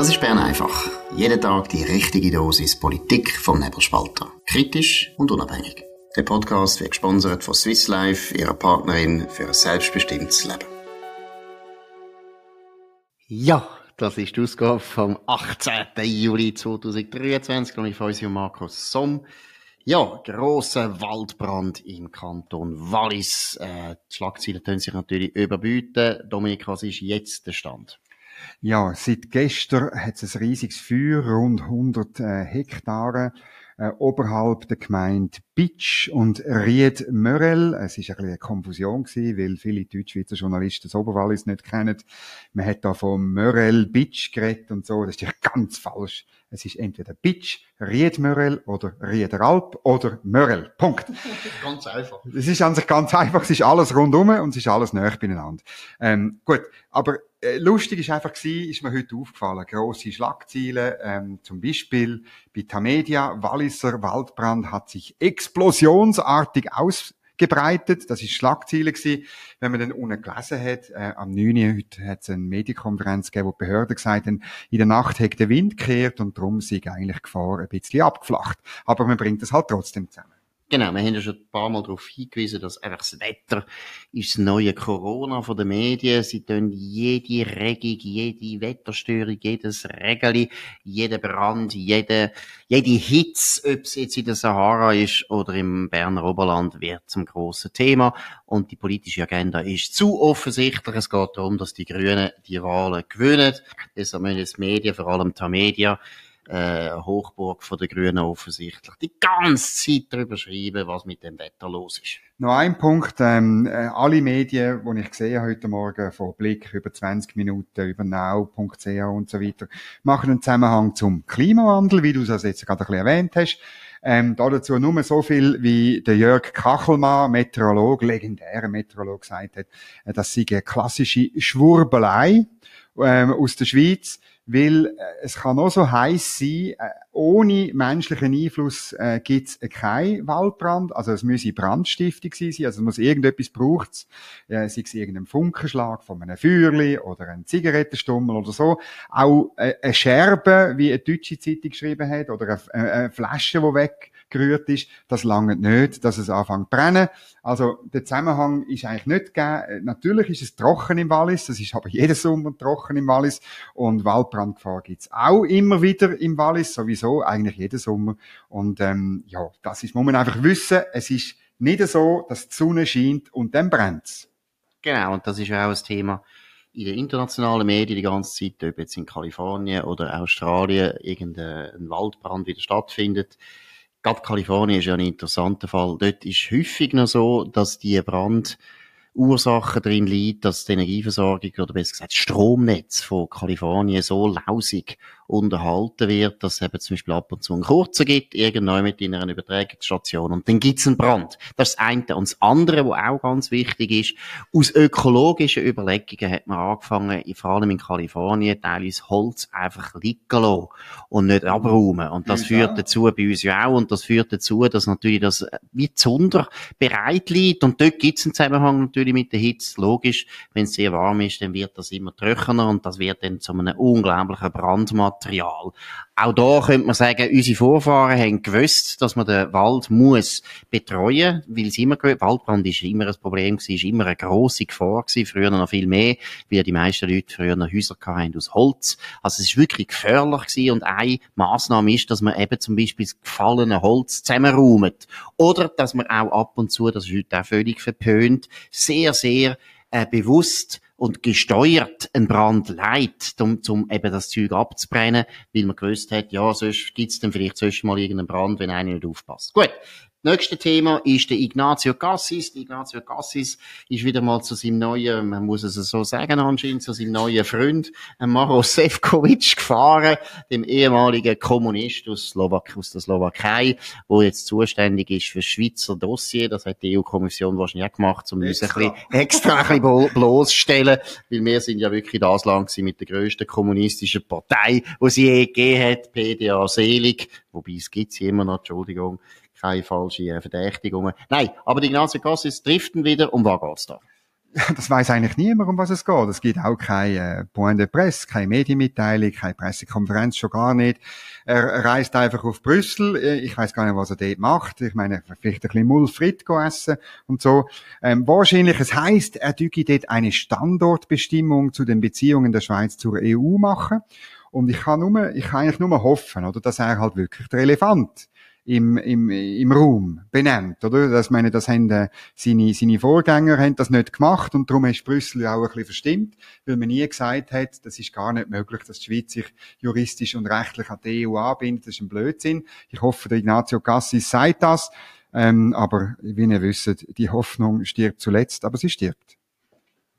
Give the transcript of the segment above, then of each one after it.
Das ist Bern einfach. Jeden Tag die richtige Dosis Politik vom Nebelspalter. Kritisch und unabhängig. Der Podcast wird gesponsert von Swiss Life, ihrer Partnerin für ein selbstbestimmtes Leben. Ja, das ist die Ausgabe vom 18. Juli 2023 und ich freue mich Markus Somm. Ja, grosser Waldbrand im Kanton Wallis. Äh, die Schlagzeilen können sich natürlich überbieten. Dominik, was ist jetzt der Stand? Ja, seit gestern hat es ein riesiges Feuer, rund 100 äh, Hektare äh, oberhalb der Gemeinde Bitsch und Ried Mörel. Es ist ein bisschen eine Konfusion gewesen, weil viele Deutschschweizer Journalisten das Oberwallis nicht kennen. Man hat da von Mörel Bitsch geredet und so. Das ist ja ganz falsch. Es ist entweder Bitsch, Riedmörel oder Riederalp oder Mörel. Punkt. ganz einfach. Es ist an sich ganz einfach. Es ist alles rundum und es ist alles näher beieinander. Ähm, gut. Aber lustig ist einfach gewesen, ist mir heute aufgefallen. Grosse Schlagzeilen, ähm, zum Beispiel bei Tamedia, Walliser Waldbrand hat sich explosionsartig aus gebreitet. Das ist Schlagziele gewesen. Wenn man dann unten gelesen hat, äh, am 9. heute hat es eine Medienkonferenz gegeben, wo die Behörden gesagt haben, in der Nacht hat der Wind gekehrt und darum sei eigentlich Gefahr ein bisschen abgeflacht. Aber man bringt das halt trotzdem zusammen. Genau, wir haben ja schon ein paar Mal darauf hingewiesen, dass einfach das Wetter ist das neue Corona von den Medien. Sie tun jede Regung, jede Wetterstörung, jedes Regeli, jeden Brand, jede, jede Hitze, ob es jetzt in der Sahara ist oder im Berner Oberland, wird zum grossen Thema. Und die politische Agenda ist zu offensichtlich. Es geht darum, dass die Grünen die Wahlen gewinnen. Deshalb müssen jetzt Medien, vor allem die Media, äh, Hochburg von der Grünen offensichtlich, die ganze Zeit darüber schreiben, was mit dem Wetter los ist. Noch ein Punkt, ähm, äh, alle Medien, die ich gesehen heute Morgen, von Blick über 20 Minuten, über now.ch und so weiter, machen einen Zusammenhang zum Klimawandel, wie du es also jetzt gerade ein bisschen erwähnt hast. Ähm, da dazu nur so viel, wie der Jörg Kachelmann, Meteorolog, legendärer Meteorolog, gesagt hat, äh, das sei eine klassische Schwurbelei ähm, aus der Schweiz weil äh, es kann auch so heiß sein, äh, ohne menschlichen Einfluss äh, gibt es keinen Waldbrand. Also es müsse Brandstiftung sein, also es muss irgendetwas braucht äh, sei es irgendein Funkenschlag von einem Feuerli oder ein Zigarettenstummel oder so. Auch äh, eine Scherbe, wie eine deutsche Zeitung geschrieben hat, oder eine, eine Flasche, die weg gerührt ist, das lange nicht, dass es anfängt zu brennen. Also der Zusammenhang ist eigentlich nicht gegeben. Natürlich ist es trocken im Wallis, das ist aber jeden Sommer trocken im Wallis und Waldbrandgefahr gibt's auch immer wieder im Wallis, sowieso, eigentlich jeden Sommer. Und ähm, ja, das ist, muss man einfach wissen, es ist nicht so, dass die Sonne scheint und dann brennt's. Genau, und das ist auch ein Thema in den internationalen Medien die ganze Zeit, ob jetzt in Kalifornien oder Australien irgendein Waldbrand wieder stattfindet gerade Kalifornien ist ja ein interessanter Fall. Dort ist häufig noch so, dass die Brand Ursache drin liegt, dass die Energieversorgung oder besser gesagt das Stromnetz von Kalifornien so lausig unterhalten wird, dass es eben zum Beispiel ab und zu einen kurzen gibt, irgendwann mit in einer Übertragungsstation und dann gibt's einen Brand. Das ist das eine. Und das andere, was auch ganz wichtig ist, aus ökologischen Überlegungen hat man angefangen, vor allem in Kalifornien, teilweise Holz einfach liegen lassen und nicht abräumen. Und das führt dazu, bei uns ja auch, und das führt dazu, dass natürlich das wie Zunder bereit liegt und dort gibt's einen Zusammenhang natürlich natürlich mit der Hitze. Logisch, wenn es sehr warm ist, dann wird das immer trockener und das wird dann zu einem unglaublichen Brandmaterial. Auch da könnte man sagen, unsere Vorfahren haben gewusst, dass man den Wald muss betreuen, weil es immer, Waldbrand ist immer ein Problem gewesen, ist immer eine grosse Gefahr gewesen, früher noch viel mehr, weil die meisten Leute früher noch Häuser hatten aus Holz. Also es ist wirklich gefährlich gewesen und eine Massnahme ist, dass man eben zum Beispiel das gefallene Holz zusammenräumt. Oder, dass man auch ab und zu, das ist heute auch völlig verpönt, sehr, sehr äh, bewusst und gesteuert einen Brand leitet, um, um eben das Zeug abzubrennen, weil man gewusst hat, ja, sonst gibt's dann vielleicht sonst mal irgendeinen Brand, wenn einer nicht aufpasst. Gut. Nächste Thema ist der Ignazio Cassis. Der Ignazio Cassis ist wieder mal zu seinem neuen, man muss es so sagen anscheinend, zu seinem neuen Freund, äh, Maro Sefcovic gefahren, dem ehemaligen Kommunist aus, Slowak aus der Slowakei, wo jetzt zuständig ist für das Schweizer Dossier. Das hat die EU-Kommission wahrscheinlich auch gemacht, um uns ein bisschen extra ein bisschen bloßstellen, weil wir sind ja wirklich das Land mit der grössten kommunistischen Partei, wo sie je gegeben hat, PDA Selig, wobei es gibt sie immer noch, Entschuldigung keine falschen Verdächtigungen. Nein, aber die Ignacio Cassis driften wieder. Um was geht's da? das weiß eigentlich niemand, um was es geht. Es gibt auch keine äh, Point de Presse, keine Medienmitteilung, keine Pressekonferenz, schon gar nicht. Er reist einfach auf Brüssel. Äh, ich weiß gar nicht, was er dort macht. Ich meine, vielleicht ein bisschen Mulfrit essen und so. Ähm, wahrscheinlich, es heißt, er dürfe dort eine Standortbestimmung zu den Beziehungen der Schweiz zur EU machen. Und ich kann nur, ich kann eigentlich nur hoffen, oder, dass er halt wirklich der Elefant im, im, im Raum benennt, oder? Das meine, das haben äh, seine, seine Vorgänger haben das nicht gemacht und darum ist Brüssel auch ein bisschen verstimmt, weil man nie gesagt hat, das ist gar nicht möglich, dass die Schweiz sich juristisch und rechtlich an die EU anbindet. Das ist ein Blödsinn. Ich hoffe, der Ignazio Cassis sagt das, ähm, aber wie ihr wisst, die Hoffnung stirbt zuletzt, aber sie stirbt.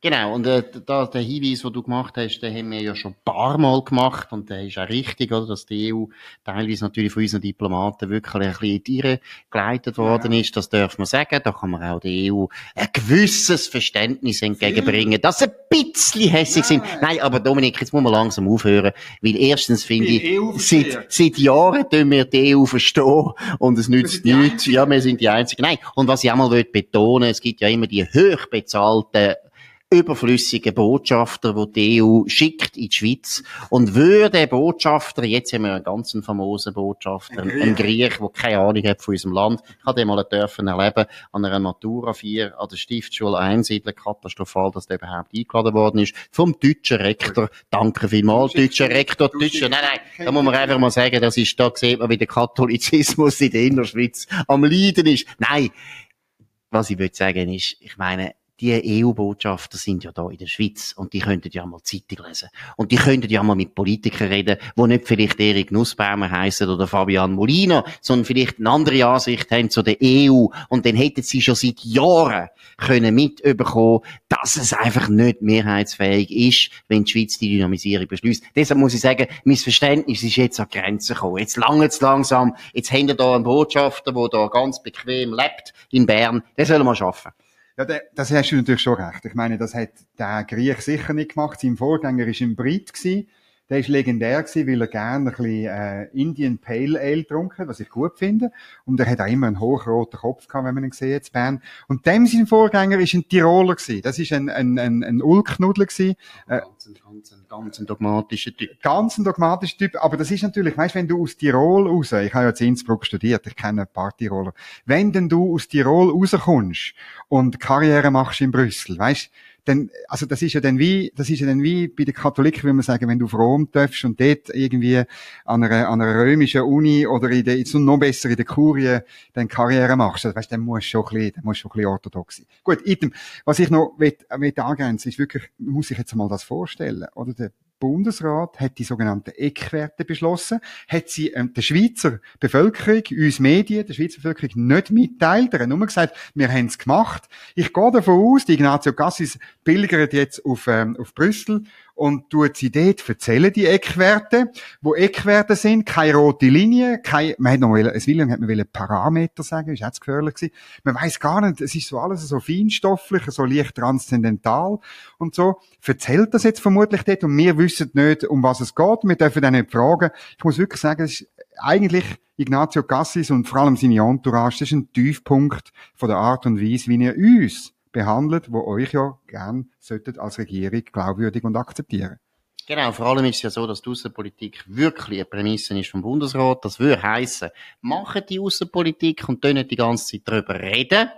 Genau, und äh, da, der Hinweis, den du gemacht hast, den haben wir ja schon ein paar Mal gemacht und der ist auch richtig, oder, dass die EU teilweise natürlich von unseren Diplomaten wirklich ein bisschen in die Irre geleitet worden ja. ist. Das darf man sagen. Da kann man auch der EU ein gewisses Verständnis entgegenbringen, dass sie ein bisschen hässlich sind. Nein, aber Dominik, jetzt muss man langsam aufhören, weil erstens finde ich, seit, seit Jahren tun wir die EU verstehen und es nützt nichts. Ja, wir sind die Einzigen. Nein, und was ich auch mal betonen es gibt ja immer die hochbezahlten überflüssige Botschafter, wo die EU schickt in die Schweiz. Und würde Botschafter, jetzt haben wir einen ganz famosen Botschafter, ein, ein Griech, der keine Ahnung hat von unserem Land. Ich habe den mal dürfen erleben an einer Matura 4 an der Stiftschule Einsiedler. Katastrophal, dass der überhaupt eingeladen worden ist. Vom deutschen Rektor. Danke vielmals, deutscher Rektor. Deutscher, nein, nein, da muss man einfach mal sagen, das ist, da sieht man, wie der Katholizismus in der Innerschweiz am Leiden ist. Nein. Was ich würde sagen ist, ich meine, die EU-Botschafter sind ja da in der Schweiz und die könnten ja mal Zeitung lesen. Und die könnten ja mal mit Politikern reden, wo nicht vielleicht Erik Nussbaumer heißen oder Fabian Molina, sondern vielleicht eine andere Ansicht haben zu der EU. Und dann hätten sie schon seit Jahren können mitbekommen, dass es einfach nicht mehrheitsfähig ist, wenn die Schweiz die Dynamisierung beschließt. Deshalb muss ich sagen, mein Verständnis ist jetzt an Grenzen gekommen. Jetzt lange es langsam. Jetzt haben wir da einen Botschafter, der da ganz bequem lebt in Bern. Der soll mal schaffen. Ja, das hast du natürlich schon recht. Ich meine, das hat der Griech sicher nicht gemacht. Sein Vorgänger war ein Brit. Gewesen. Der ist legendär gewesen, weil er gerne ein bisschen äh, Indian Pale Ale getrunken was ich gut finde. Und er hat auch immer einen hochroten Kopf gehabt, wenn man ihn sieht, in Bern. Und dem sein Vorgänger ist ein Tiroler gewesen. Das ist ein, ein, ein, ein Ulknudel gewesen. Äh, ganz, ganz, ganz ein dogmatischer Typ. Ganz ein dogmatischer Typ. Aber das ist natürlich, weißt, wenn du aus Tirol raus, ich habe ja in Innsbruck studiert, ich kenne ein paar Tiroler. Wenn denn du aus Tirol rauskommst und Karriere machst in Brüssel, weißt, dann, also das ist ja dann wie, das ist ja dann wie bei den Katholiken, würde man sagen, wenn du auf Rom darfst und dort irgendwie an einer, an einer römischen Uni oder in der, jetzt noch besser in der Kurie dann Karriere machst, also, weißt, dann musst du schon ein bisschen, dann musst du schon ein bisschen orthodox sein. Gut, item, was ich noch will, will angrenzen, ist wirklich, muss ich jetzt mal das vorstellen, oder? Der Bundesrat hat die sogenannten Eckwerte beschlossen, hat sie ähm, der Schweizer Bevölkerung, uns Medien, der Schweizer Bevölkerung nicht mitteilt. Er hat nur gesagt, wir haben es gemacht. Ich gehe davon aus, die Ignazio Gassis pilgert jetzt auf, ähm, auf Brüssel und tut sie dort erzählen, die Eckwerte, wo Eckwerte sind, keine rote Linie, kein, man hat noch es William hat man wollen Parameter sagen, ist jetzt gefährlich gewesen. Man weiß gar nicht, es ist so alles so feinstofflich, so leicht transzendental und so. Erzählt das jetzt vermutlich dort und wir wissen nicht, um was es geht, wir dürfen dann nicht fragen. Ich muss wirklich sagen, es ist eigentlich Ignazio Cassis und vor allem seine Entourage, das ist ein Tiefpunkt von der Art und Weise, wie er uns behandelt, wo euch ja gern solltet als Regierung glaubwürdig und akzeptieren. Genau, vor allem ist es ja so, dass die Außenpolitik wirklich eine Prämisse ist vom Bundesrat. Das würde heißen, machen die Außenpolitik und können die ganze Zeit darüber reden,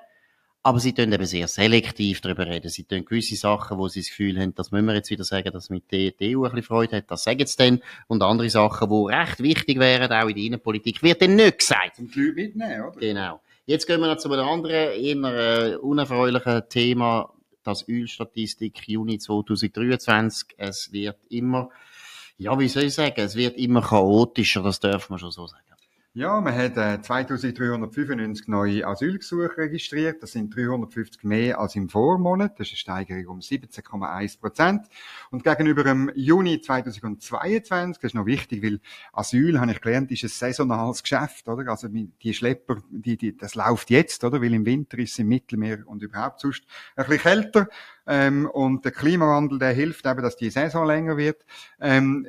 aber sie tun eben sehr selektiv darüber reden. Sie tun gewisse Sachen, wo sie das Gefühl haben, das müssen wir jetzt wieder sagen, dass mit der EU ein bisschen Freude hat, das sagen sie dann. Und andere Sachen, die recht wichtig wären, auch in der Innenpolitik, wird dann nicht gesagt. Zum Glück mitnehmen, oder? Genau. Jetzt gehen wir noch zu einem anderen, immer äh, unerfreulichen Thema, das Ölstatistik Juni 2023. Es wird immer, ja, wie soll ich sagen, es wird immer chaotischer, das dürfen wir schon so sagen. Ja, hat äh, 2395 neue Asylgesuche registriert. Das sind 350 mehr als im Vormonat. Das ist eine Steigerung um 17,1 Prozent. Und gegenüber dem Juni 2022, das ist noch wichtig, weil Asyl, habe ich gelernt, ist ein saisonales Geschäft, oder? Also die Schlepper, die, die, das läuft jetzt, oder? Weil im Winter ist es im Mittelmeer und überhaupt sonst ein bisschen kälter. Ähm, und der Klimawandel, der hilft eben, dass die Saison länger wird. Ähm,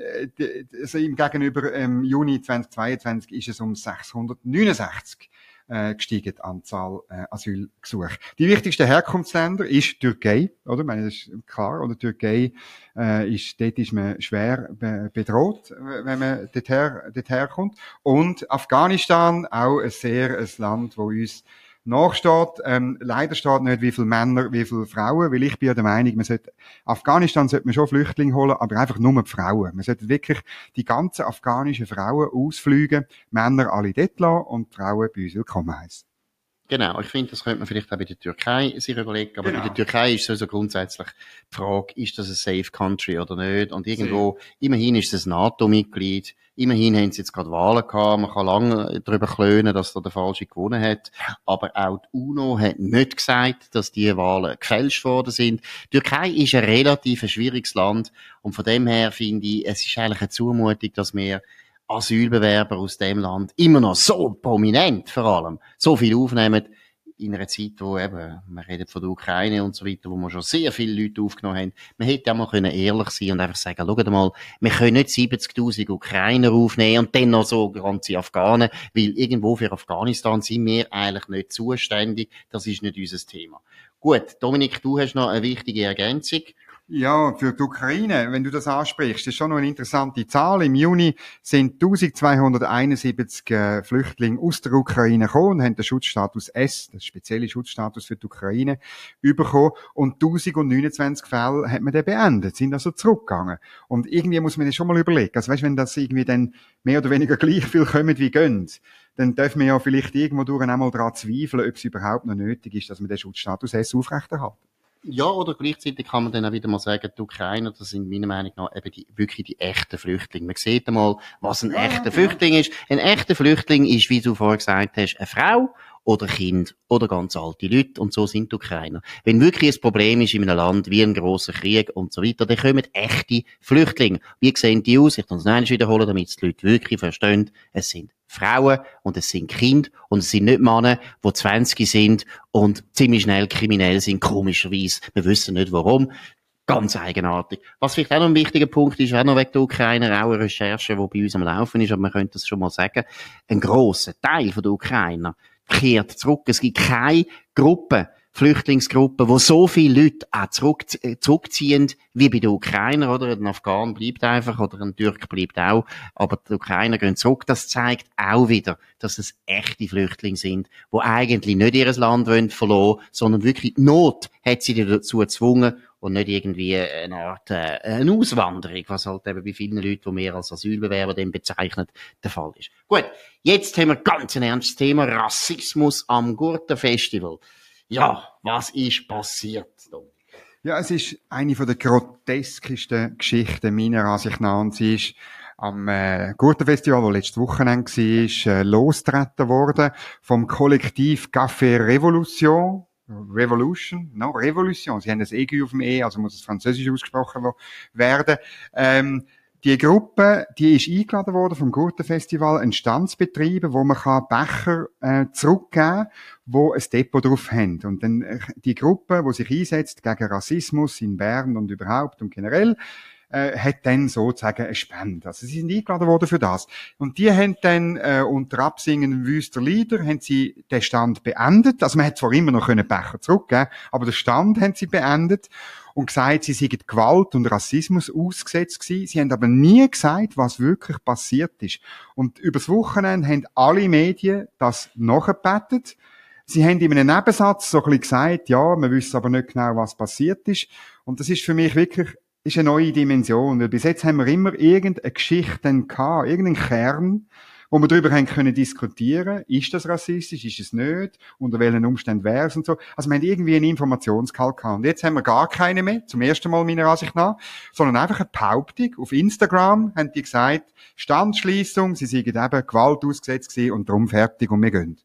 also im Gegenüber ähm, Juni 2022 ist es um 669 äh, gestiegen, die Anzahl äh, Asylgesuche. Die wichtigsten Herkunftsländer ist Türkei, oder? Ich meine, das ist klar, oder? Türkei äh, ist, dort ist man schwer be bedroht, wenn man dorthin, dorthin kommt. Und Afghanistan, auch ein sehr ein Land, wo uns nachsteht. Ähm, leider steht nicht, wie viele Männer, wie viele Frauen, weil ich bin ja der Meinung, man sollte, Afghanistan sollte man schon Flüchtlinge holen, aber einfach nur die Frauen. Man sollte wirklich die ganzen afghanischen Frauen ausflügen, Männer alle dort lassen und Frauen bei uns willkommen heißen. Genau, ich finde, das könnte man vielleicht auch bei der Türkei sich überlegen, aber genau. bei der Türkei ist sowieso grundsätzlich die Frage, ist das ein safe country oder nicht? Und irgendwo, Sehr. immerhin ist es ein NATO-Mitglied, immerhin haben sie jetzt gerade Wahlen gehabt, man kann lange darüber klönen, dass da der Falsche gewonnen hat, aber auch die UNO hat nicht gesagt, dass die Wahlen gefälscht worden sind. Die Türkei ist ein relativ schwieriges Land und von dem her finde ich, es ist eigentlich eine Zumutung, dass wir Asylbewerber aus dem Land immer noch so prominent vor allem so viel aufnehmen in einer Zeit, wo eben, wir reden von der Ukraine und so weiter, wo wir schon sehr viele Leute aufgenommen haben. Man hätte auch mal können ehrlich sein und einfach sagen, schaut mal, wir können nicht 70.000 Ukrainer aufnehmen und dann noch so ganze Afghanen, weil irgendwo für Afghanistan sind wir eigentlich nicht zuständig. Das ist nicht unser Thema. Gut, Dominik, du hast noch eine wichtige Ergänzung. Ja, für die Ukraine, wenn du das ansprichst, ist schon noch eine interessante Zahl. Im Juni sind 1271 äh, Flüchtlinge aus der Ukraine gekommen und haben den Schutzstatus S, das spezielle Schutzstatus für die Ukraine, bekommen. Und 1029 Fälle hat man dann beendet, sind also zurückgegangen. Und irgendwie muss man das schon mal überlegen. Also weißt, wenn das irgendwie dann mehr oder weniger gleich viel kommen wie gehen, dann dürfen wir ja vielleicht irgendwo durch einmal daran zweifeln, ob es überhaupt noch nötig ist, dass man den Schutzstatus S aufrechterhalten. Ja, oder gleichzeitig kann man dann auch wieder mal sagen, die Ukrainer, das sind meiner Meinung nach eben die, wirklich die echten Flüchtlinge. Man sieht einmal, was ein echter Flüchtling ist. Ein echter Flüchtling ist, wie du vorher gesagt hast, eine Frau oder Kind oder ganz alte Leute und so sind die Ukrainer. Wenn wirklich ein Problem ist in einem Land wie ein grosser Krieg und so weiter, dann kommen echte Flüchtlinge. Wie sehen die aus? Ich kann es noch wiederholen, damit die Leute wirklich verstehen. Es sind Frauen und es sind Kinder und es sind nicht Männer, die 20 sind und ziemlich schnell kriminell sind, komischerweise. Wir wissen nicht warum. Ganz eigenartig. Was vielleicht auch noch ein wichtiger Punkt ist, auch noch wegen der Ukrainer, auch eine Recherche, die bei uns am Laufen ist, aber man könnte das schon mal sagen, ein grosser Teil der Ukrainer kehrt zurück. Es gibt keine Gruppe, Flüchtlingsgruppe, wo so viele Leute auch zurück, äh, zurückziehen, wie bei den Ukrainer, oder? Ein Afghan bleibt einfach, oder ein Türk bleibt auch, aber die Ukrainer gehen zurück. Das zeigt auch wieder, dass es echte Flüchtlinge sind, wo eigentlich nicht ihr Land wollen verloren, sondern wirklich Not hat sie dazu gezwungen und nicht irgendwie eine Art äh, eine Auswanderung, was halt eben bei vielen Leuten, die mehr als Asylbewerber dann bezeichnet, der Fall ist. Gut, jetzt haben wir ganz ein ernstes Thema, Rassismus am Gurtenfestival. Ja, was ist passiert? Ja, es ist eine von der groteskesten Geschichten meiner Ansicht nach. Und sie ist am äh, Gurtenfestival, das letzte Wochenende war, äh, losgetreten worden vom Kollektiv Café Revolution. Revolution, no, Revolution. Sie haben das EG auf dem E, also muss es französisch ausgesprochen werden. Ähm, die Gruppe, die ist eingeladen worden vom Gurtenfestival, ein Standsbetriebe, wo man kann Becher äh, zurückgeben, wo ein Depot drauf haben. Und dann äh, die Gruppe, wo sich einsetzt gegen Rassismus in Bern und überhaupt und generell, äh, hat dann sozusagen eine Spende. Also sie sind eingeladen worden für das. Und die haben dann äh, unter Absingen wüster Lieder haben sie den Stand beendet. Also man hat zwar immer noch können Becher zurückgeben, aber den Stand haben sie beendet und gesagt, sie seien Gewalt und Rassismus ausgesetzt gewesen. Sie haben aber nie gesagt, was wirklich passiert ist. Und übers Wochenende haben alle Medien das nachgebettet. Sie haben in einem Nebensatz so ein bisschen gesagt, ja, wir wissen aber nicht genau, was passiert ist. Und das ist für mich wirklich ist eine neue Dimension. Weil bis jetzt haben wir immer irgendeine Geschichte gehabt, irgendeinen Kern, wo wir darüber haben können diskutieren, ist das rassistisch, ist es nicht, unter welchen Umständen wäre es und so. Also wir haben irgendwie einen Informationsgehalt gehabt. Und jetzt haben wir gar keine mehr, zum ersten Mal meiner Ansicht nach, sondern einfach eine Behauptung. Auf Instagram haben die gesagt, Standschließung, sie seien eben Gewalt ausgesetzt gewesen und darum fertig und wir gehen.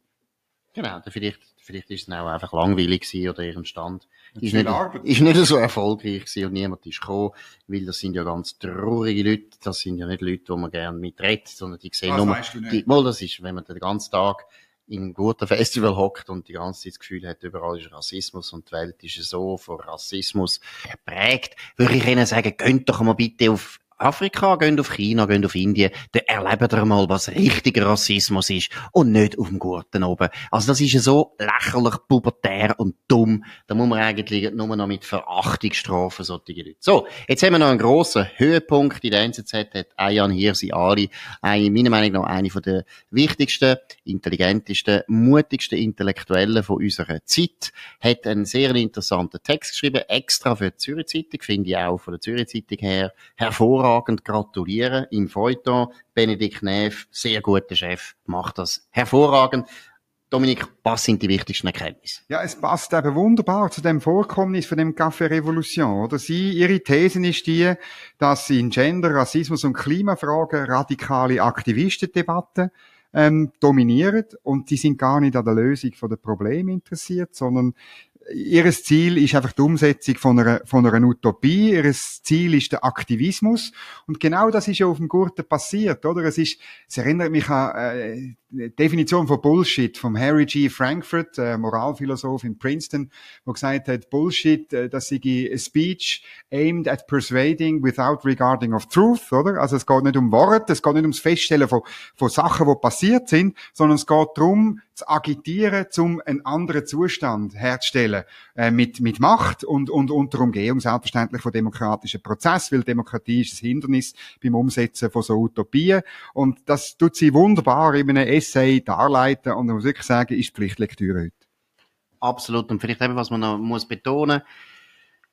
Genau, vielleicht, vielleicht ist es auch einfach langweilig gewesen oder ihren Stand ist nicht, ist nicht so erfolgreich gewesen und niemand ist gekommen, weil das sind ja ganz traurige Leute, das sind ja nicht Leute, die man gerne mitredet, sondern die sehen nur, die, mal, das ist, wenn man den ganzen Tag in einem guten Festival hockt und die ganze Zeit das Gefühl hat, überall ist Rassismus und die Welt ist so von Rassismus geprägt, würde ich Ihnen sagen, könnt doch mal bitte auf Afrika, gehen auf China, gehen auf Indien, dann erleben ihr mal, was richtiger Rassismus ist und nicht auf dem Gurten oben. Also das ist ja so lächerlich, pubertär und dumm. Da muss man eigentlich nur noch mit Verachtung strafen, solche Leute. So, jetzt haben wir noch einen grossen Höhepunkt. In der NZZ hat Ayan Hirsi Ali, eine, meiner Meinung nach eine von der wichtigsten, intelligentesten, mutigsten Intellektuellen von unserer Zeit, hat einen sehr interessanten Text geschrieben, extra für die Zürich Zeitung, finde ich auch von der Zürich Zeitung her hervorragend gratulieren. Im Feuilleton, Benedikt Neff, sehr guter Chef, macht das hervorragend. Dominik, was sind die wichtigsten Erkenntnisse? Ja, es passt eben wunderbar zu dem Vorkommnis von dem Café Revolution, oder? Sie, ihre These ist die, dass in Gender, Rassismus und Klimafragen radikale Aktivistendebatten ähm, dominieren und die sind gar nicht an der Lösung der Probleme interessiert, sondern ihres Ziel ist einfach die Umsetzung von einer, von einer Utopie. Ihres Ziel ist der Aktivismus. Und genau das ist ja auf dem Gurten passiert, oder? Es ist, es erinnert mich an, äh, Definition von Bullshit vom Harry G. Frankfurt, äh, Moralphilosoph in Princeton, wo gesagt hat, Bullshit, äh, das sei a speech aimed at persuading without regarding of truth, oder? Also es geht nicht um Worte, es geht nicht ums Feststellen von, von Sachen, die passiert sind, sondern es geht darum, zu agitieren, um einen anderen Zustand herzustellen, äh, mit, mit Macht und, und unter Umgehung selbstverständlich von demokratischen Prozess, weil Demokratie ist ein Hindernis beim Umsetzen von so Utopien. Und das tut sie wunderbar in einem Essay darleiten und ich muss wirklich sagen, ist Pflichtlektüre heute. Absolut. Und vielleicht eben, was man noch muss betonen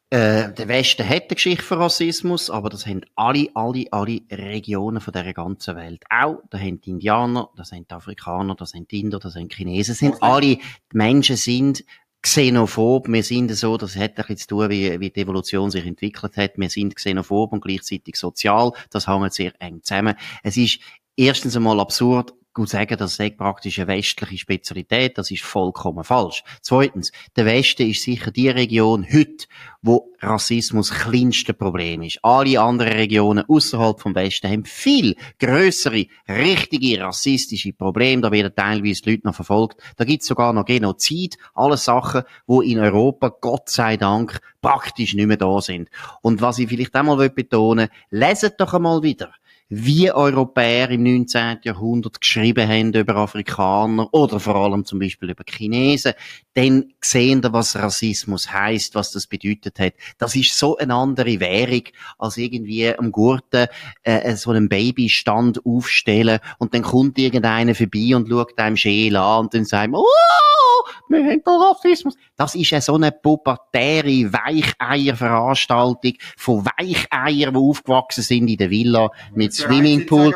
äh, der Westen hat eine Geschichte für Rassismus, aber das haben alle, alle, alle Regionen von dieser ganzen Welt auch. Da haben die Indianer, das sind die Afrikaner, das sind die Inder, das sind die Chinesen, das sind alle, die Menschen sind xenophob. Wir sind so, das hat ein bisschen zu tun, wie, wie die Evolution sich entwickelt hat. Wir sind xenophob und gleichzeitig sozial. Das hängt sehr eng zusammen. Es ist erstens einmal absurd, gut sagen, das sei praktisch eine westliche Spezialität, das ist vollkommen falsch. Zweitens, der Westen ist sicher die Region heute, wo Rassismus kleinste Problem ist. Alle anderen Regionen außerhalb vom Westen haben viel größere, richtige rassistische Probleme. Da werden teilweise Leute noch verfolgt. Da gibt es sogar noch Genozid. Alles Sachen, wo in Europa, Gott sei Dank, praktisch nicht mehr da sind. Und was ich vielleicht einmal betonen will, leset doch einmal wieder wie Europäer im 19. Jahrhundert geschrieben haben über Afrikaner oder vor allem zum Beispiel über Chinesen, dann sehen wir, was Rassismus heißt, was das bedeutet hat. Das ist so eine andere Währung, als irgendwie am Gurten äh, so einen Babystand aufstellen und dann kommt irgendeiner vorbei und schaut einem scheel an und dann sagt man, oh, wir haben Rassismus. Das ist ja so eine pubertäre Weicheierveranstaltung von Weicheiern, die aufgewachsen sind in der Villa mit Swimmingpool.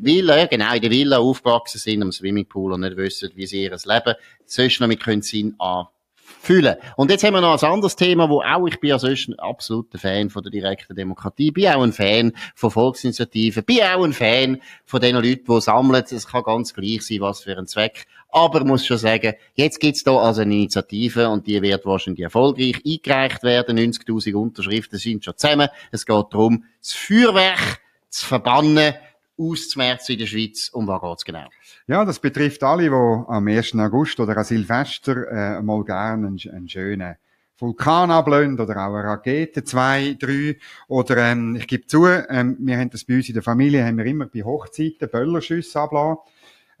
Villa, ja, genau, in der Villa aufgewachsen sind am Swimmingpool und nicht wissen, wie sie ihr Leben sonst noch mit können Sinn anfüllen. Und jetzt haben wir noch ein anderes Thema, wo auch, ich bin ja sonst ein absoluter Fan von der direkten Demokratie, bin auch ein Fan von Volksinitiativen, bin auch ein Fan von den Leuten, die sammeln. Es kann ganz gleich sein, was für ein Zweck. Aber muss schon sagen, jetzt gibt's da also eine Initiative und die wird wahrscheinlich erfolgreich eingereicht werden. 90.000 Unterschriften sind schon zusammen. Es geht darum, das Feuerwerk zu verbannen, auszumerzen in der Schweiz. Um was geht's genau? Ja, das betrifft alle, die am 1. August oder an Silvester äh, mal gerne einen, einen schönen Vulkan ablösen oder auch eine Rakete, zwei, drei. Oder ähm, ich gebe zu, ähm, wir haben das bei uns in der Familie, haben wir immer bei Hochzeiten Böllerschüsse abgelassen.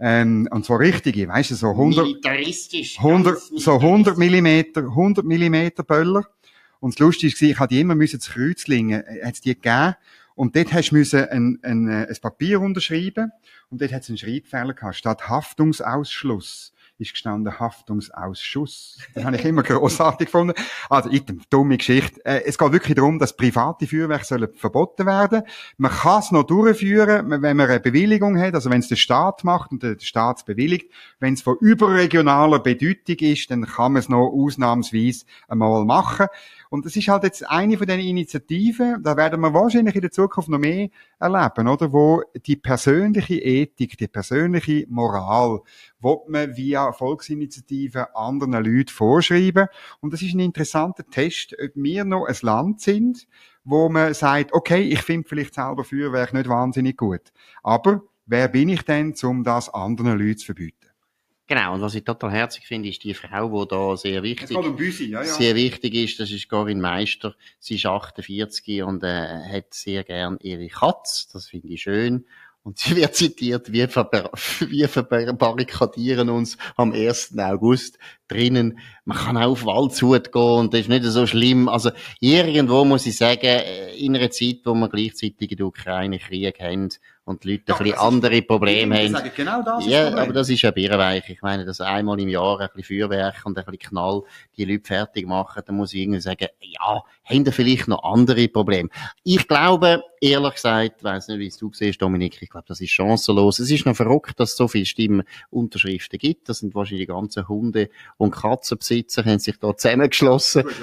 Ähm, und zwar richtige, weißt du, so 100, 100 so 100 Millimeter, 100 Millimeter Böller. Und das Lustige war, ich hatte die immer müssen zu Kreuzlingen, äh, hat's die gegeben. Und dort hast du ein, ein, äh, ein Papier unterschreiben und dort hat es einen Schreibfehler gehabt. Statt Haftungsausschluss ist gestanden Haftungsausschuss. Das habe ich immer großartig gefunden. Also, item, dumme Geschichte. Äh, es geht wirklich darum, dass private Feuerwerke sollen verboten werden. Man kann es noch durchführen, wenn man eine Bewilligung hat, also wenn es der Staat macht und der Staat es bewilligt. Wenn es von überregionaler Bedeutung ist, dann kann man es noch ausnahmsweise einmal machen. Und das ist halt jetzt eine von den Initiativen, da werden wir wahrscheinlich in der Zukunft noch mehr erleben, oder? Wo die persönliche Ethik, die persönliche Moral, wo man via Volksinitiativen anderen Leuten vorschreiben. Und das ist ein interessanter Test, ob wir noch ein Land sind, wo man sagt, okay, ich finde vielleicht selber Feuerwerk nicht wahnsinnig gut. Aber wer bin ich denn, um das anderen Leuten zu verbieten? Genau, und was ich total herzig finde, ist die Frau, die da sehr wichtig, um Büsi, ja, ja. sehr wichtig ist, das ist Corinne Meister. Sie ist 48 und äh, hat sehr gern ihre Katze, das finde ich schön. Und sie wird zitiert, wir, verbar wir verbarrikadieren uns am 1. August drinnen. Man kann auch auf Waldshut gehen und das ist nicht so schlimm. Also irgendwo muss ich sagen, äh, in einer Zeit, wo wir gleichzeitig in der Ukraine Krieg haben und die Leute Ja, ein bisschen andere Probleme Ich haben. sage, genau das Ja, Problem. aber das ist ja birrenweich. Ich meine, dass einmal im Jahr ein bisschen Feuerwerk und ein bisschen Knall die Leute fertig machen, dann muss ich irgendwie sagen, ja, haben da vielleicht noch andere Probleme. Ich glaube, ehrlich gesagt, ich weiss nicht, wie es du siehst, Dominik, ich glaube, das ist chancenlos. Es ist noch verrückt, dass es so viele Stimmenunterschriften gibt. Das sind wahrscheinlich die ganzen Hunde- und Katzenbesitzer haben sich da zusammengeschlossen. Gut.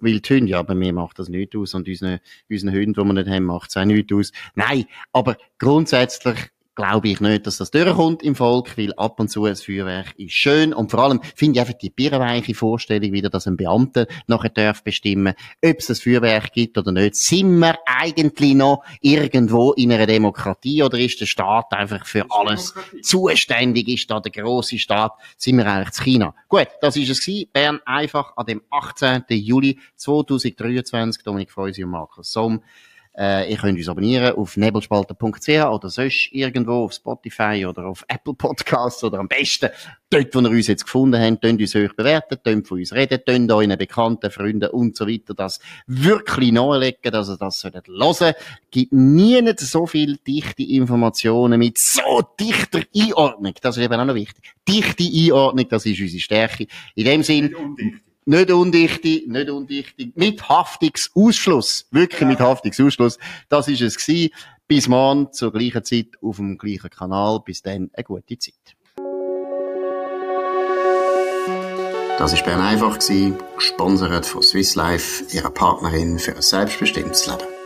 Weil die Hunde, ja, bei mir macht das nichts aus und unseren, unseren Hunden, die wir nicht haben, macht es auch nichts aus. Nein, aber grundsätzlich glaube ich nicht, dass das durchkommt im Volk, weil ab und zu ein Feuerwerk ist schön und vor allem finde ich einfach die birrenweiche Vorstellung wieder, dass ein Beamter nachher darf bestimmen, ob es ein Feuerwerk gibt oder nicht. Sind wir eigentlich noch irgendwo in einer Demokratie oder ist der Staat einfach für alles Demokratie. zuständig ist da der große Staat, sind wir eigentlich zu China. Gut, das ist es gewesen. Bern einfach an dem 18. Juli 2023. Dominik Freusi und Markus Somm. Äh, ihr könnt uns abonnieren auf nebelspalter.ch oder sonst irgendwo auf Spotify oder auf Apple Podcasts oder am besten dort, wo ihr uns jetzt gefunden habt, könnt uns hoch bewerten, könnt von uns reden, könnt euren Bekannten, Freunden und so weiter das wirklich nahelegen, dass ihr das solltet hören. Gibt nie nicht so viel dichte Informationen mit so dichter Einordnung. Das ist eben auch noch wichtig. Dichte Einordnung, das ist unsere Stärke. In dem Sinn, Nicht undicht. nicht undichte, nicht undichte, mit Haftungsausschluss. Wirklich mit Haftungsausschluss. Das ist es gewesen. Bis morgen zur gleichen Zeit auf dem gleichen Kanal. Bis dann eine gute Zeit. Das war Bern einfach, gesponsert von Swiss Life, ihrer Partnerin für ein selbstbestimmtes Leben.